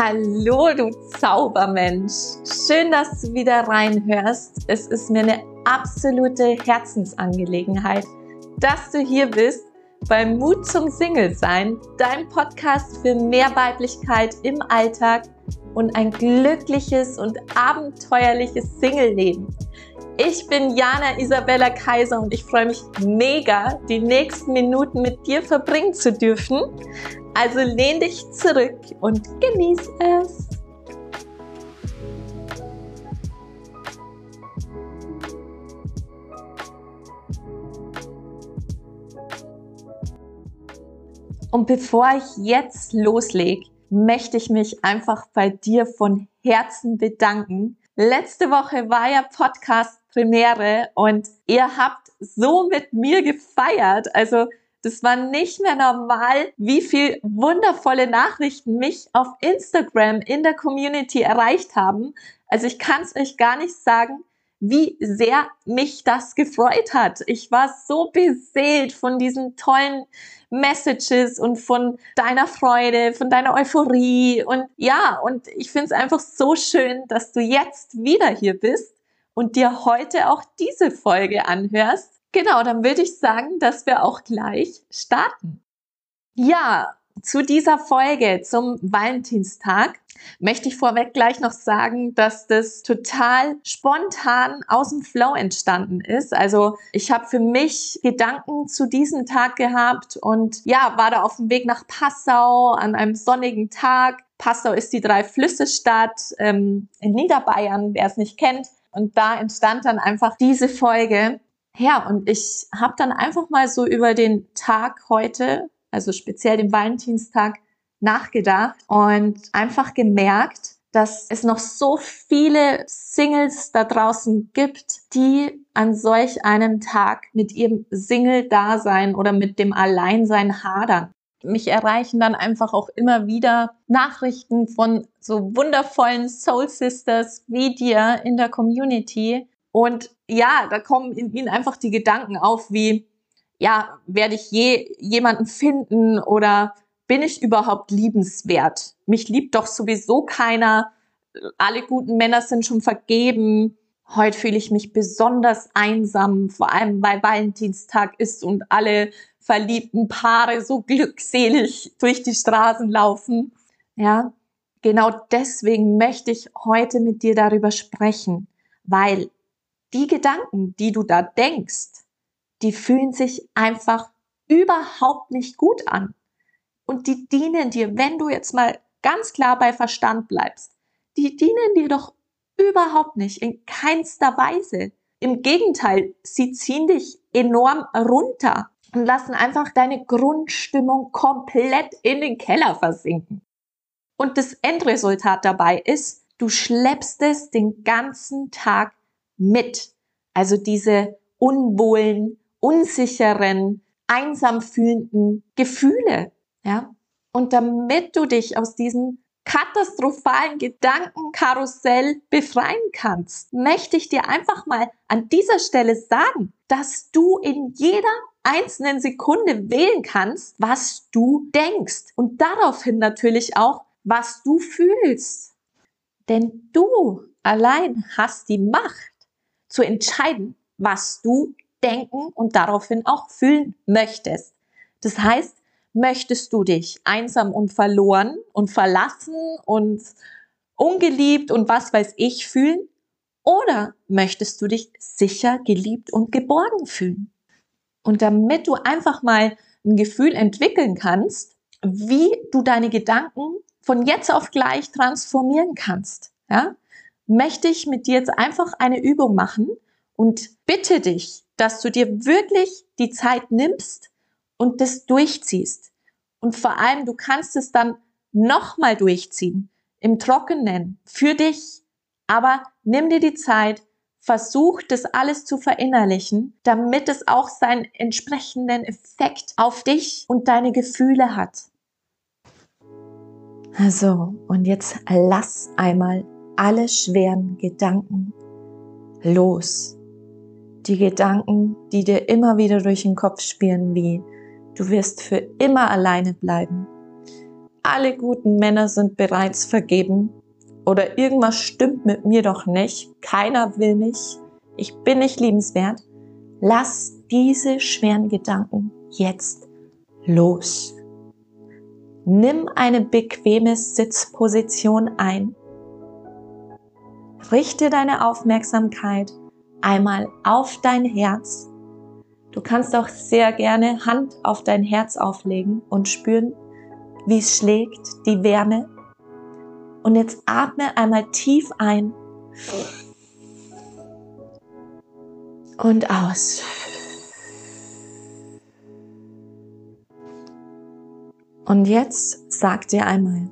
Hallo, du Zaubermensch. Schön, dass du wieder reinhörst. Es ist mir eine absolute Herzensangelegenheit, dass du hier bist beim Mut zum Single sein, dein Podcast für mehr Weiblichkeit im Alltag und ein glückliches und abenteuerliches Single-Leben. Ich bin Jana Isabella Kaiser und ich freue mich mega, die nächsten Minuten mit dir verbringen zu dürfen. Also lehn dich zurück und genieß es. Und bevor ich jetzt loslege, möchte ich mich einfach bei dir von Herzen bedanken. Letzte Woche war ja Podcast Premiere und ihr habt so mit mir gefeiert. Also das war nicht mehr normal, wie viel wundervolle Nachrichten mich auf Instagram in der Community erreicht haben. Also ich kann es euch gar nicht sagen, wie sehr mich das gefreut hat. Ich war so beseelt von diesen tollen Messages und von deiner Freude, von deiner Euphorie. Und ja, und ich finde es einfach so schön, dass du jetzt wieder hier bist und dir heute auch diese Folge anhörst. Genau, dann würde ich sagen, dass wir auch gleich starten. Ja, zu dieser Folge zum Valentinstag möchte ich vorweg gleich noch sagen, dass das total spontan aus dem Flow entstanden ist. Also ich habe für mich Gedanken zu diesem Tag gehabt und ja, war da auf dem Weg nach Passau an einem sonnigen Tag. Passau ist die Drei-Flüsse-Stadt ähm, in Niederbayern, wer es nicht kennt. Und da entstand dann einfach diese Folge. Ja, und ich habe dann einfach mal so über den Tag heute, also speziell den Valentinstag, nachgedacht und einfach gemerkt, dass es noch so viele Singles da draußen gibt, die an solch einem Tag mit ihrem Single-Dasein oder mit dem Alleinsein hadern. Mich erreichen dann einfach auch immer wieder Nachrichten von so wundervollen Soul Sisters wie dir in der Community, und ja, da kommen in ihnen einfach die Gedanken auf, wie, ja, werde ich je jemanden finden oder bin ich überhaupt liebenswert? Mich liebt doch sowieso keiner. Alle guten Männer sind schon vergeben. Heute fühle ich mich besonders einsam, vor allem weil Valentinstag ist und alle verliebten Paare so glückselig durch die Straßen laufen. Ja, genau deswegen möchte ich heute mit dir darüber sprechen, weil die Gedanken, die du da denkst, die fühlen sich einfach überhaupt nicht gut an. Und die dienen dir, wenn du jetzt mal ganz klar bei Verstand bleibst, die dienen dir doch überhaupt nicht, in keinster Weise. Im Gegenteil, sie ziehen dich enorm runter und lassen einfach deine Grundstimmung komplett in den Keller versinken. Und das Endresultat dabei ist, du schleppst es den ganzen Tag mit. Also diese unwohlen, unsicheren, einsam fühlenden Gefühle, ja. Und damit du dich aus diesem katastrophalen Gedankenkarussell befreien kannst, möchte ich dir einfach mal an dieser Stelle sagen, dass du in jeder einzelnen Sekunde wählen kannst, was du denkst und daraufhin natürlich auch, was du fühlst. Denn du allein hast die Macht, zu entscheiden, was du denken und daraufhin auch fühlen möchtest. Das heißt, möchtest du dich einsam und verloren und verlassen und ungeliebt und was weiß ich fühlen? Oder möchtest du dich sicher, geliebt und geborgen fühlen? Und damit du einfach mal ein Gefühl entwickeln kannst, wie du deine Gedanken von jetzt auf gleich transformieren kannst, ja, möchte ich mit dir jetzt einfach eine Übung machen und bitte dich, dass du dir wirklich die Zeit nimmst und das durchziehst. Und vor allem, du kannst es dann nochmal durchziehen, im Trockenen, für dich. Aber nimm dir die Zeit, versuch das alles zu verinnerlichen, damit es auch seinen entsprechenden Effekt auf dich und deine Gefühle hat. So, und jetzt lass einmal alle schweren Gedanken los. Die Gedanken, die dir immer wieder durch den Kopf spielen, wie du wirst für immer alleine bleiben. alle guten Männer sind bereits vergeben oder irgendwas stimmt mit mir doch nicht, keiner will mich, ich bin nicht liebenswert, lass diese schweren Gedanken jetzt los. Nimm eine bequeme Sitzposition ein. Richte deine Aufmerksamkeit einmal auf dein Herz. Du kannst auch sehr gerne Hand auf dein Herz auflegen und spüren, wie es schlägt, die Wärme. Und jetzt atme einmal tief ein und aus. Und jetzt sag dir einmal,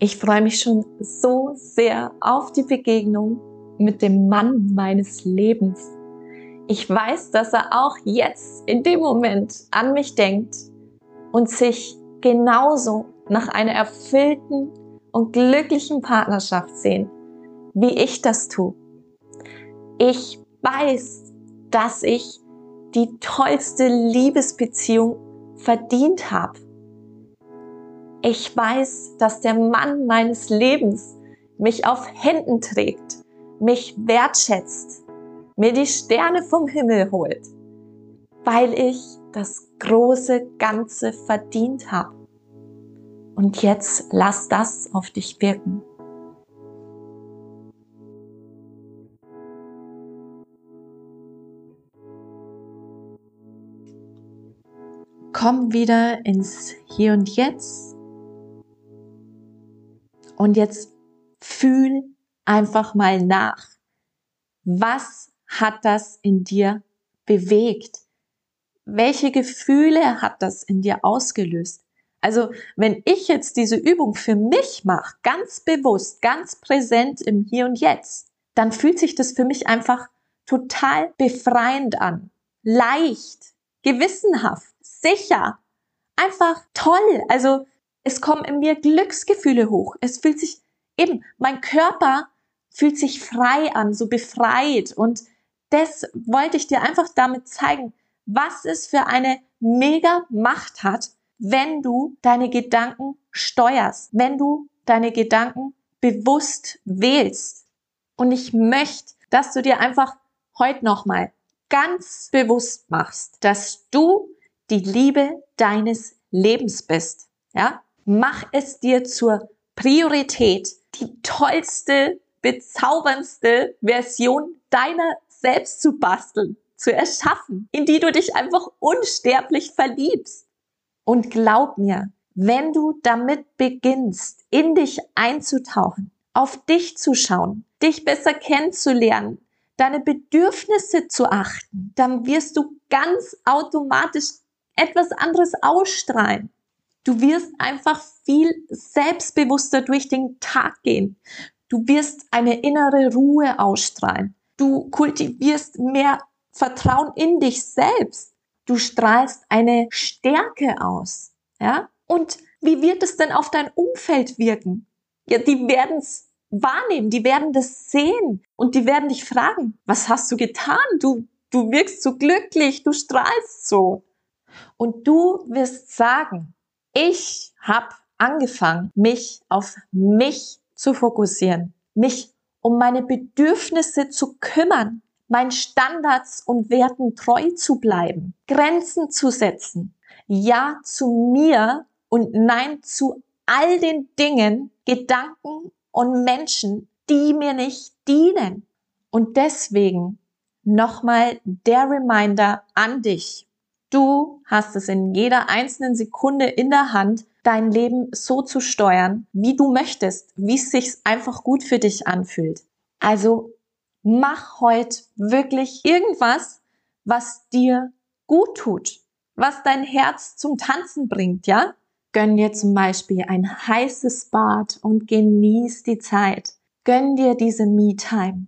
ich freue mich schon so sehr auf die Begegnung mit dem Mann meines Lebens. Ich weiß, dass er auch jetzt in dem Moment an mich denkt und sich genauso nach einer erfüllten und glücklichen Partnerschaft sehen, wie ich das tue. Ich weiß, dass ich die tollste Liebesbeziehung verdient habe. Ich weiß, dass der Mann meines Lebens mich auf Händen trägt, mich wertschätzt, mir die Sterne vom Himmel holt, weil ich das große Ganze verdient habe. Und jetzt lass das auf dich wirken. Komm wieder ins Hier und Jetzt. Und jetzt fühl einfach mal nach. Was hat das in dir bewegt? Welche Gefühle hat das in dir ausgelöst? Also, wenn ich jetzt diese Übung für mich mache, ganz bewusst, ganz präsent im Hier und Jetzt, dann fühlt sich das für mich einfach total befreiend an. Leicht, gewissenhaft sicher, einfach toll. Also es kommen in mir Glücksgefühle hoch. Es fühlt sich eben, mein Körper fühlt sich frei an, so befreit. Und das wollte ich dir einfach damit zeigen, was es für eine mega Macht hat, wenn du deine Gedanken steuerst, wenn du deine Gedanken bewusst wählst. Und ich möchte, dass du dir einfach heute nochmal ganz bewusst machst, dass du die Liebe deines Lebens bist. Ja? Mach es dir zur Priorität, die tollste, bezauberndste Version deiner selbst zu basteln, zu erschaffen, in die du dich einfach unsterblich verliebst. Und glaub mir, wenn du damit beginnst, in dich einzutauchen, auf dich zu schauen, dich besser kennenzulernen, deine Bedürfnisse zu achten, dann wirst du ganz automatisch etwas anderes ausstrahlen. Du wirst einfach viel selbstbewusster durch den Tag gehen. Du wirst eine innere Ruhe ausstrahlen. Du kultivierst mehr Vertrauen in dich selbst. Du strahlst eine Stärke aus. Ja? Und wie wird es denn auf dein Umfeld wirken? Ja, die werden es wahrnehmen, die werden das sehen und die werden dich fragen, was hast du getan? Du, du wirkst so glücklich, du strahlst so. Und du wirst sagen, ich habe angefangen, mich auf mich zu fokussieren, mich um meine Bedürfnisse zu kümmern, meinen Standards und Werten treu zu bleiben, Grenzen zu setzen, Ja zu mir und Nein zu all den Dingen, Gedanken und Menschen, die mir nicht dienen. Und deswegen nochmal der Reminder an dich. Du hast es in jeder einzelnen Sekunde in der Hand, dein Leben so zu steuern, wie du möchtest, wie es sich einfach gut für dich anfühlt. Also mach heute wirklich irgendwas, was dir gut tut, was dein Herz zum Tanzen bringt, ja? Gönn dir zum Beispiel ein heißes Bad und genieß die Zeit. Gönn dir diese Me-Time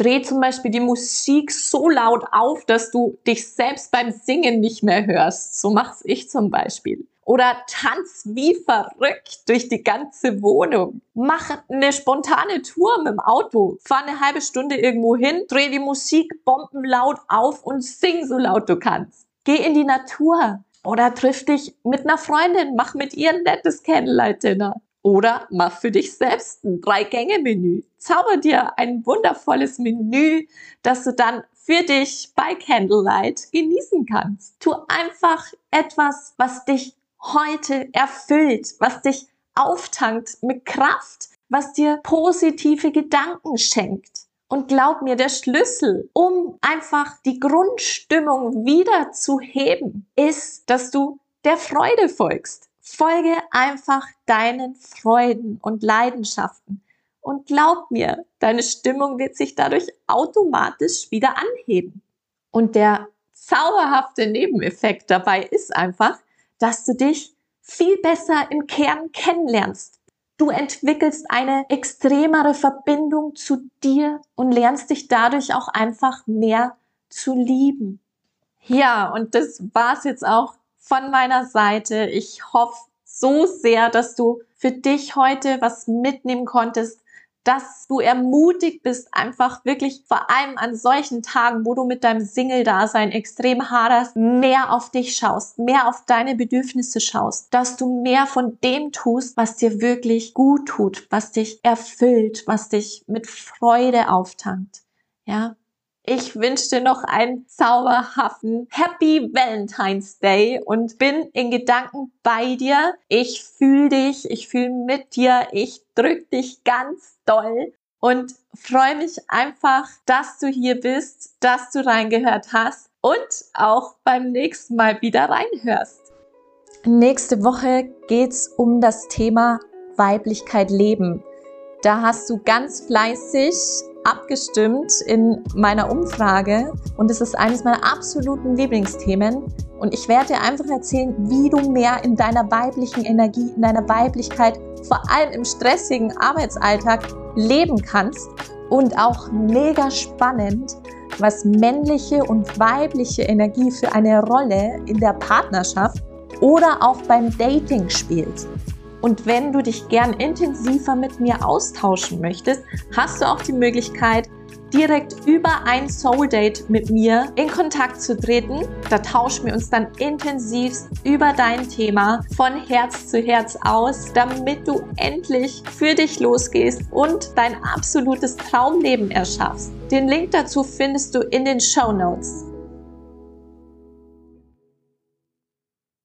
dreh zum Beispiel die Musik so laut auf, dass du dich selbst beim Singen nicht mehr hörst. So mach's ich zum Beispiel. Oder tanz wie verrückt durch die ganze Wohnung. Mach eine spontane Tour mit dem Auto. Fahr eine halbe Stunde irgendwo hin, dreh die Musik bombenlaut auf und sing so laut du kannst. Geh in die Natur. Oder triff dich mit einer Freundin, mach mit ihr ein nettes Candlelight-Dinner. Oder mach für dich selbst ein Drei-Gänge-Menü. Zauber dir ein wundervolles Menü, das du dann für dich bei Candlelight genießen kannst. Tu einfach etwas, was dich heute erfüllt, was dich auftankt mit Kraft, was dir positive Gedanken schenkt. Und glaub mir, der Schlüssel, um einfach die Grundstimmung wieder zu heben, ist, dass du der Freude folgst. Folge einfach deinen Freuden und Leidenschaften. Und glaub mir, deine Stimmung wird sich dadurch automatisch wieder anheben. Und der zauberhafte Nebeneffekt dabei ist einfach, dass du dich viel besser im Kern kennenlernst. Du entwickelst eine extremere Verbindung zu dir und lernst dich dadurch auch einfach mehr zu lieben. Ja, und das war's jetzt auch von meiner Seite. Ich hoffe so sehr, dass du für dich heute was mitnehmen konntest, dass du ermutigt bist, einfach wirklich vor allem an solchen Tagen, wo du mit deinem Single-Dasein extrem haderst, mehr auf dich schaust, mehr auf deine Bedürfnisse schaust, dass du mehr von dem tust, was dir wirklich gut tut, was dich erfüllt, was dich mit Freude auftankt. Ja, ich wünsche dir noch einen zauberhaften Happy Valentine's Day und bin in Gedanken bei dir. Ich fühle dich, ich fühle mit dir, ich drück dich ganz doll und freue mich einfach, dass du hier bist, dass du reingehört hast und auch beim nächsten Mal wieder reinhörst. Nächste Woche geht's um das Thema Weiblichkeit leben. Da hast du ganz fleißig abgestimmt in meiner Umfrage und es ist eines meiner absoluten Lieblingsthemen. Und ich werde dir einfach erzählen, wie du mehr in deiner weiblichen Energie, in deiner Weiblichkeit, vor allem im stressigen Arbeitsalltag leben kannst. Und auch mega spannend, was männliche und weibliche Energie für eine Rolle in der Partnerschaft oder auch beim Dating spielt. Und wenn du dich gern intensiver mit mir austauschen möchtest, hast du auch die Möglichkeit, direkt über ein Soul Date mit mir in Kontakt zu treten. Da tauschen wir uns dann intensivst über dein Thema von Herz zu Herz aus, damit du endlich für dich losgehst und dein absolutes Traumleben erschaffst. Den Link dazu findest du in den Show Notes.